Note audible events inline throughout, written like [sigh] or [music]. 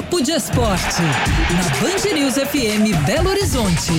Papo de Esporte, na Band News FM Belo Horizonte.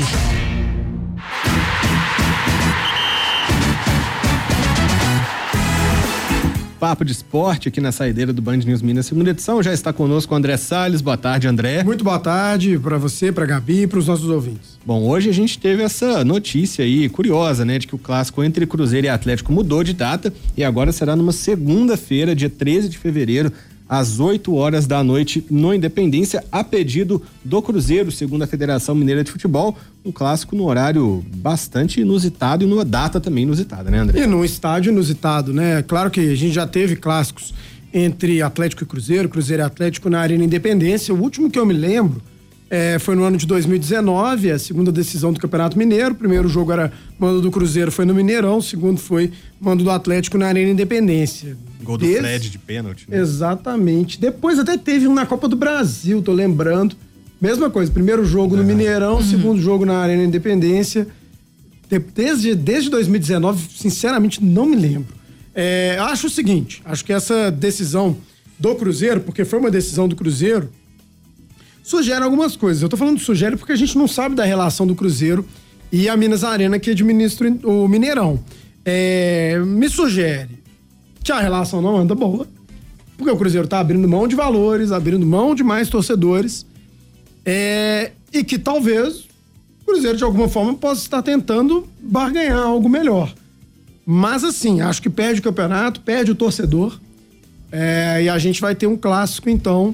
Papo de Esporte aqui na saideira do Band News Minas, segunda edição. Já está conosco o André Salles. Boa tarde, André. Muito boa tarde para você, para Gabi e para os nossos ouvintes. Bom, hoje a gente teve essa notícia aí curiosa, né, de que o clássico entre Cruzeiro e Atlético mudou de data e agora será numa segunda-feira, dia 13 de fevereiro, às 8 horas da noite no Independência, a pedido do Cruzeiro, segundo a Federação Mineira de Futebol. Um clássico no horário bastante inusitado e numa data também inusitada, né, André? E num estádio inusitado, né? Claro que a gente já teve clássicos entre Atlético e Cruzeiro, Cruzeiro e Atlético na Arena Independência. O último que eu me lembro é, foi no ano de 2019, a segunda decisão do Campeonato Mineiro. O primeiro jogo era mando do Cruzeiro, foi no Mineirão. O segundo foi mando do Atlético na Arena Independência. Gol do Des... Fred de pênalti. Né? Exatamente. Depois até teve um na Copa do Brasil, tô lembrando. Mesma coisa, primeiro jogo no Mineirão, uhum. segundo jogo na Arena Independência. Desde, desde 2019, sinceramente, não me lembro. É, acho o seguinte, acho que essa decisão do Cruzeiro, porque foi uma decisão do Cruzeiro, sugere algumas coisas. Eu tô falando sugere porque a gente não sabe da relação do Cruzeiro e a Minas Arena que administra o Mineirão. É, me sugere que a relação não anda boa, porque o Cruzeiro tá abrindo mão de valores, abrindo mão de mais torcedores, é, e que talvez o Cruzeiro de alguma forma possa estar tentando barganhar algo melhor. Mas assim, acho que perde o campeonato, perde o torcedor, é, e a gente vai ter um clássico então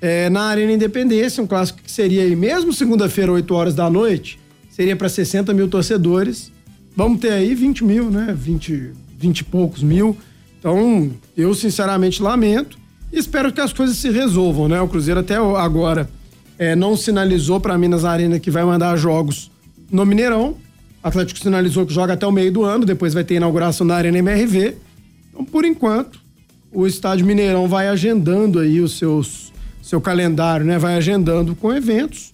é, na Arena Independência, um clássico que seria aí, mesmo segunda-feira, 8 horas da noite, seria para 60 mil torcedores. Vamos ter aí 20 mil, né? 20, 20 e poucos mil. Então, eu sinceramente lamento e espero que as coisas se resolvam, né? O Cruzeiro até agora é, não sinalizou para Minas Arena que vai mandar jogos no Mineirão. O Atlético sinalizou que joga até o meio do ano, depois vai ter inauguração da Arena MRV. Então, por enquanto, o Estádio Mineirão vai agendando aí os seus seu calendário, né? Vai agendando com eventos.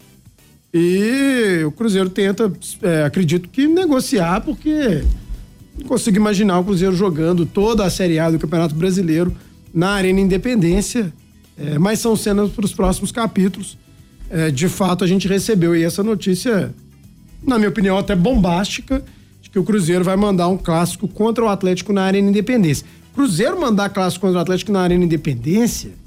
E o Cruzeiro tenta, é, acredito que negociar, porque não consigo imaginar o Cruzeiro jogando toda a Série A do Campeonato Brasileiro na Arena Independência. É, mas são cenas para os próximos capítulos. É, de fato, a gente recebeu aí essa notícia, na minha opinião, até bombástica, de que o Cruzeiro vai mandar um clássico contra o Atlético na Arena Independência. Cruzeiro mandar clássico contra o Atlético na Arena Independência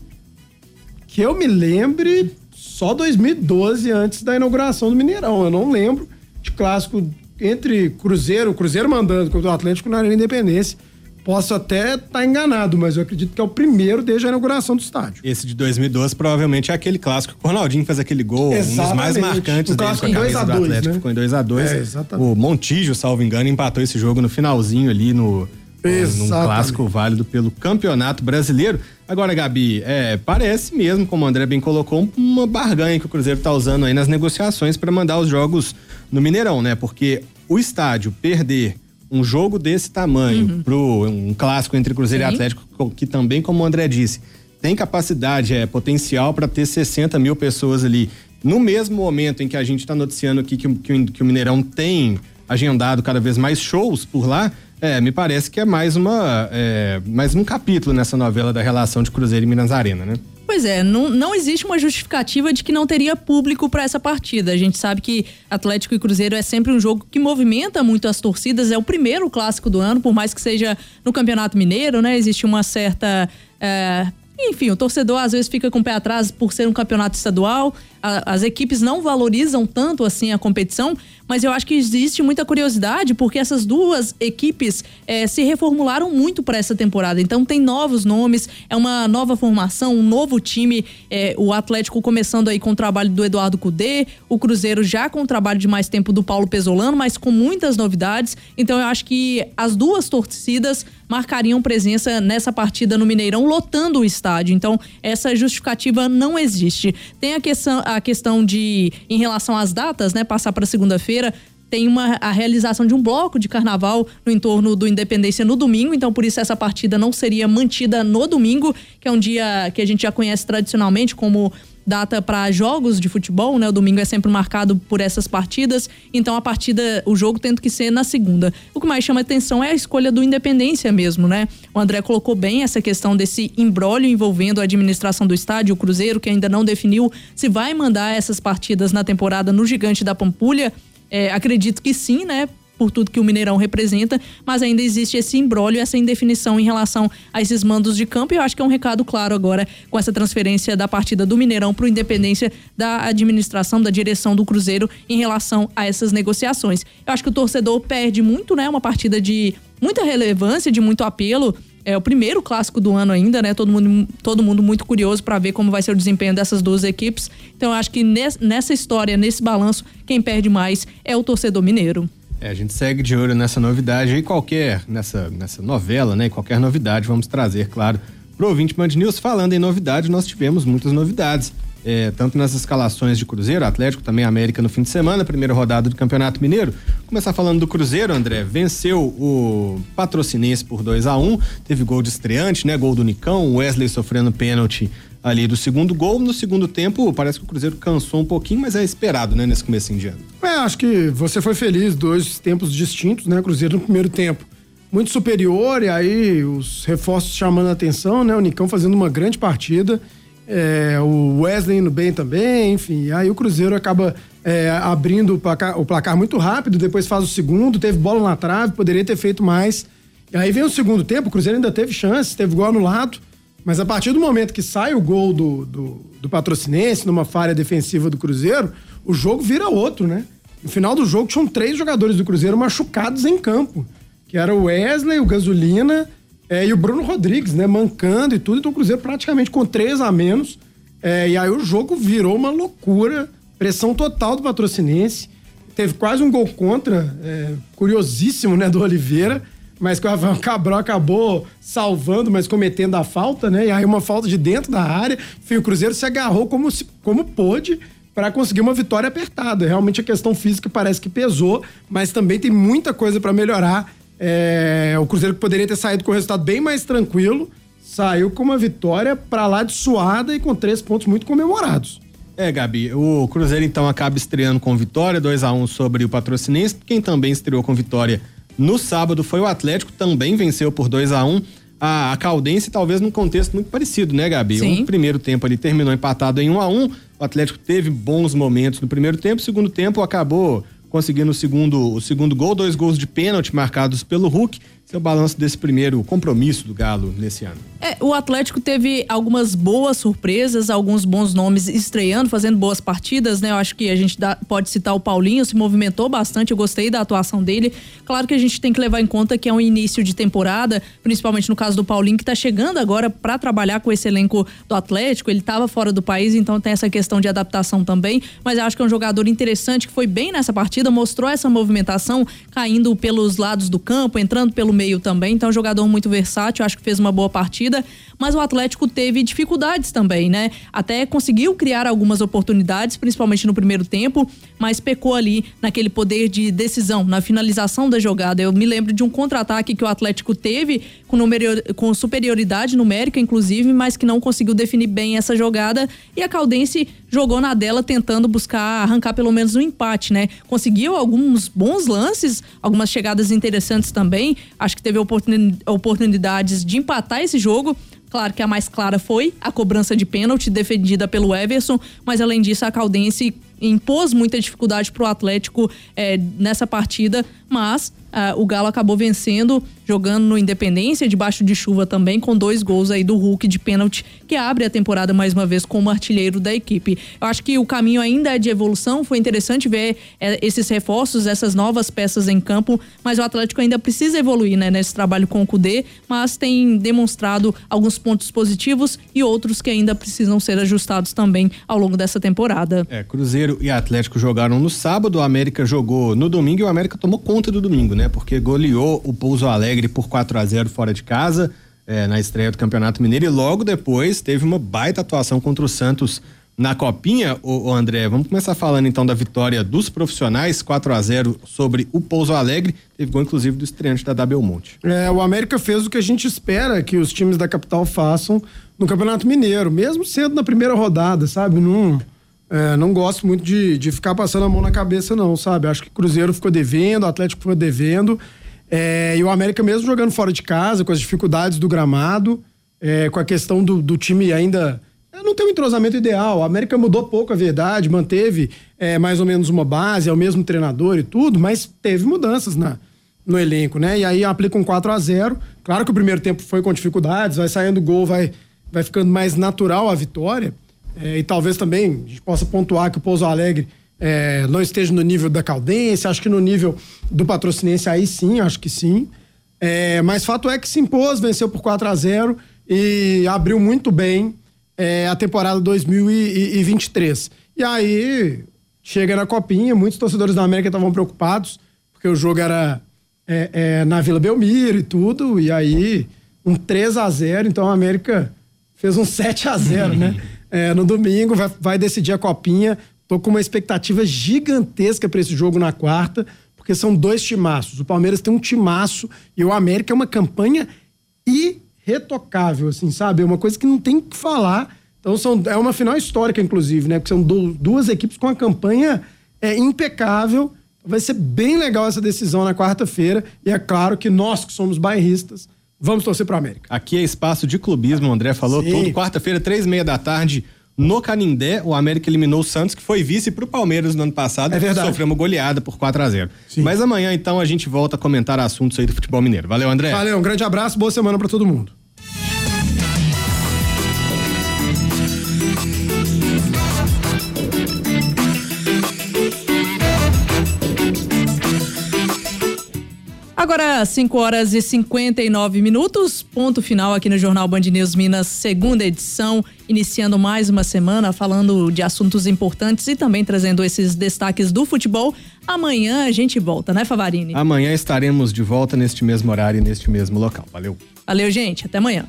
que eu me lembre, só 2012, antes da inauguração do Mineirão. Eu não lembro de clássico entre Cruzeiro, Cruzeiro mandando contra o Atlético na Arena Independência. Posso até estar tá enganado, mas eu acredito que é o primeiro desde a inauguração do estádio. Esse de 2012 provavelmente é aquele clássico que o Ronaldinho fez aquele gol, exatamente. um dos mais marcantes o dele com a camisa do Atlético, né? ficou em 2x2. É, o Montijo, salvo engano, empatou esse jogo no finalzinho ali no, Exatamente. num clássico válido pelo Campeonato Brasileiro. Agora, Gabi, é, parece mesmo, como o André bem colocou, uma barganha que o Cruzeiro está usando aí nas negociações para mandar os jogos no Mineirão, né? Porque o estádio perder um jogo desse tamanho uhum. pro um clássico entre Cruzeiro Sim. e Atlético, que também, como o André disse, tem capacidade, é potencial para ter 60 mil pessoas ali. No mesmo momento em que a gente está noticiando aqui que, que, que o Mineirão tem agendado cada vez mais shows por lá, é, me parece que é mais uma é, mais um capítulo nessa novela da relação de Cruzeiro e Minas Arena, né? Pois é, não, não existe uma justificativa de que não teria público para essa partida. A gente sabe que Atlético e Cruzeiro é sempre um jogo que movimenta muito as torcidas. É o primeiro clássico do ano, por mais que seja no Campeonato Mineiro, né? Existe uma certa. É, enfim, o torcedor às vezes fica com o pé atrás por ser um campeonato estadual. A, as equipes não valorizam tanto assim a competição, mas eu acho que existe muita curiosidade porque essas duas equipes é, se reformularam muito para essa temporada. Então tem novos nomes, é uma nova formação, um novo time. É, o Atlético começando aí com o trabalho do Eduardo Cudê, o Cruzeiro já com o trabalho de mais tempo do Paulo Pesolano, mas com muitas novidades. Então eu acho que as duas torcidas marcariam presença nessa partida no Mineirão, lotando o estádio. Então essa justificativa não existe. Tem a questão, a questão de, em relação às datas, né, passar para segunda-feira tem uma, a realização de um bloco de carnaval no entorno do Independência no domingo, então por isso essa partida não seria mantida no domingo, que é um dia que a gente já conhece tradicionalmente como data para jogos de futebol, né? O domingo é sempre marcado por essas partidas, então a partida, o jogo tem que ser na segunda. O que mais chama atenção é a escolha do Independência mesmo, né? O André colocou bem essa questão desse embrólio envolvendo a administração do estádio, o Cruzeiro, que ainda não definiu se vai mandar essas partidas na temporada no Gigante da Pampulha. É, acredito que sim, né? Por tudo que o Mineirão representa, mas ainda existe esse embrólio, essa indefinição em relação a esses mandos de campo. E eu acho que é um recado claro agora com essa transferência da partida do Mineirão para o Independência da administração, da direção do Cruzeiro em relação a essas negociações. Eu acho que o torcedor perde muito, né? Uma partida de muita relevância, de muito apelo. É o primeiro clássico do ano ainda, né? Todo mundo, todo mundo muito curioso para ver como vai ser o desempenho dessas duas equipes. Então, eu acho que nessa história, nesse balanço, quem perde mais é o torcedor mineiro. É, a gente segue de olho nessa novidade e qualquer, nessa, nessa novela, né? Qualquer novidade vamos trazer, claro, pro ouvinte Band News. Falando em novidade, nós tivemos muitas novidades. É, tanto nas escalações de Cruzeiro, Atlético, também América no fim de semana, primeira rodada do Campeonato Mineiro. Começar falando do Cruzeiro, André. Venceu o Patrocinense por 2 a 1 um, teve gol de estreante, né? Gol do Nicão, Wesley sofrendo pênalti ali do segundo gol. No segundo tempo, parece que o Cruzeiro cansou um pouquinho, mas é esperado, né, nesse começo de ano. É, acho que você foi feliz, dois tempos distintos, né? Cruzeiro no primeiro tempo muito superior, e aí os reforços chamando a atenção, né? O Nicão fazendo uma grande partida, é, o Wesley indo bem também, enfim. Aí o Cruzeiro acaba é, abrindo o placar, o placar muito rápido, depois faz o segundo, teve bola na trave, poderia ter feito mais. E aí vem o segundo tempo, o Cruzeiro ainda teve chance, teve gol anulado. Mas a partir do momento que sai o gol do, do, do patrocinense, numa falha defensiva do Cruzeiro, o jogo vira outro, né? No final do jogo tinham três jogadores do Cruzeiro machucados em campo. Que era o Wesley, o Gasolina é, e o Bruno Rodrigues, né? Mancando e tudo. Então o Cruzeiro praticamente com três a menos. É, e aí o jogo virou uma loucura. Pressão total do patrocinense. Teve quase um gol contra, é, curiosíssimo, né, do Oliveira mas que o Rafael Cabral acabou salvando, mas cometendo a falta, né? E aí uma falta de dentro da área. Enfim, o Cruzeiro se agarrou como, se, como pôde para conseguir uma vitória apertada. Realmente a questão física parece que pesou, mas também tem muita coisa para melhorar. É, o Cruzeiro que poderia ter saído com o resultado bem mais tranquilo, saiu com uma vitória para lá de suada e com três pontos muito comemorados. É, Gabi, o Cruzeiro então acaba estreando com vitória, 2 a 1 um sobre o Patrocinense, quem também estreou com vitória no sábado foi o Atlético, também venceu por 2 a 1 um. a, a Caldense, talvez num contexto muito parecido, né, Gabi? Sim. O primeiro tempo ali terminou empatado em 1 um a 1 um. O Atlético teve bons momentos no primeiro tempo, segundo tempo acabou conseguindo o segundo, o segundo gol, dois gols de pênalti marcados pelo Hulk seu balanço desse primeiro compromisso do Galo nesse ano. É, o Atlético teve algumas boas surpresas, alguns bons nomes estreando, fazendo boas partidas, né? Eu acho que a gente dá, pode citar o Paulinho, se movimentou bastante, eu gostei da atuação dele. Claro que a gente tem que levar em conta que é um início de temporada, principalmente no caso do Paulinho, que tá chegando agora para trabalhar com esse elenco do Atlético. Ele estava fora do país, então tem essa questão de adaptação também. Mas eu acho que é um jogador interessante que foi bem nessa partida, mostrou essa movimentação, caindo pelos lados do campo, entrando pelo meio também, então é um jogador muito versátil, acho que fez uma boa partida, mas o Atlético teve dificuldades também, né? Até conseguiu criar algumas oportunidades, principalmente no primeiro tempo, mas pecou ali naquele poder de decisão, na finalização da jogada. Eu me lembro de um contra-ataque que o Atlético teve com, numero, com superioridade numérica, inclusive, mas que não conseguiu definir bem essa jogada e a Caldense jogou na dela tentando buscar arrancar pelo menos um empate, né? Conseguiu alguns bons lances, algumas chegadas interessantes também. Acho que teve oportunidades de empatar esse jogo. Claro que a mais clara foi a cobrança de pênalti defendida pelo Everson, mas além disso a Caldense impôs muita dificuldade para o Atlético é, nessa partida, mas uh, o Galo acabou vencendo, jogando no Independência, debaixo de chuva também, com dois gols aí do Hulk de pênalti, que abre a temporada mais uma vez como artilheiro da equipe. Eu acho que o caminho ainda é de evolução, foi interessante ver é, esses reforços, essas novas peças em campo, mas o Atlético ainda precisa evoluir né, nesse trabalho com o Cudê, mas tem demonstrado alguns pontos positivos e outros que ainda precisam ser ajustados também ao longo dessa temporada. É, Cruzeiro e Atlético jogaram no sábado, o América jogou no domingo e o América tomou conta do domingo, né? Porque goleou o Pouso Alegre por 4 a 0 fora de casa, é, na estreia do Campeonato Mineiro, e logo depois teve uma baita atuação contra o Santos na Copinha, o, André, vamos começar falando então da vitória dos profissionais, 4 a 0 sobre o Pouso Alegre. Teve gol, inclusive, do estreante da W Monte. É, o América fez o que a gente espera que os times da capital façam no Campeonato Mineiro, mesmo sendo na primeira rodada, sabe? Não, é, não gosto muito de, de ficar passando a mão na cabeça, não, sabe? Acho que o Cruzeiro ficou devendo, o Atlético ficou devendo. É, e o América, mesmo jogando fora de casa, com as dificuldades do gramado, é, com a questão do, do time ainda não tem um entrosamento ideal. A América mudou pouco, a verdade, manteve é, mais ou menos uma base, é o mesmo treinador e tudo, mas teve mudanças na, no elenco, né? E aí aplica um 4 a 0 Claro que o primeiro tempo foi com dificuldades, vai saindo gol, vai, vai ficando mais natural a vitória. É, e talvez também a gente possa pontuar que o Pouso Alegre é, não esteja no nível da Caldense, acho que no nível do Patrocinense aí sim, acho que sim. É, mas fato é que se impôs, venceu por 4 a 0 e abriu muito bem é, a temporada 2023. E aí, chega na Copinha, muitos torcedores da América estavam preocupados, porque o jogo era é, é, na Vila Belmiro e tudo, e aí um 3 a 0 então a América fez um 7 a 0 né? [laughs] É, no domingo vai, vai decidir a Copinha. Tô com uma expectativa gigantesca para esse jogo na quarta, porque são dois timaços. O Palmeiras tem um timaço e o América é uma campanha e retocável, assim, sabe? É uma coisa que não tem que falar. Então são, é uma final histórica, inclusive, né? Porque são do, duas equipes com a campanha é, impecável. Vai ser bem legal essa decisão na quarta-feira. E é claro que nós que somos bairristas, vamos torcer para América. Aqui é espaço de clubismo, o André falou. Sim. Todo quarta-feira, três e meia da tarde, no Canindé, o América eliminou o Santos, que foi vice pro Palmeiras no ano passado. É verdade. Sofremos goleada por 4 a 0 Sim. Mas amanhã, então, a gente volta a comentar assuntos aí do futebol mineiro. Valeu, André. Valeu, um grande abraço, boa semana para todo mundo. Agora, 5 horas e 59 minutos, ponto final aqui no Jornal Band News Minas, segunda edição, iniciando mais uma semana falando de assuntos importantes e também trazendo esses destaques do futebol. Amanhã a gente volta, né, Favarini? Amanhã estaremos de volta neste mesmo horário e neste mesmo local. Valeu. Valeu, gente. Até amanhã.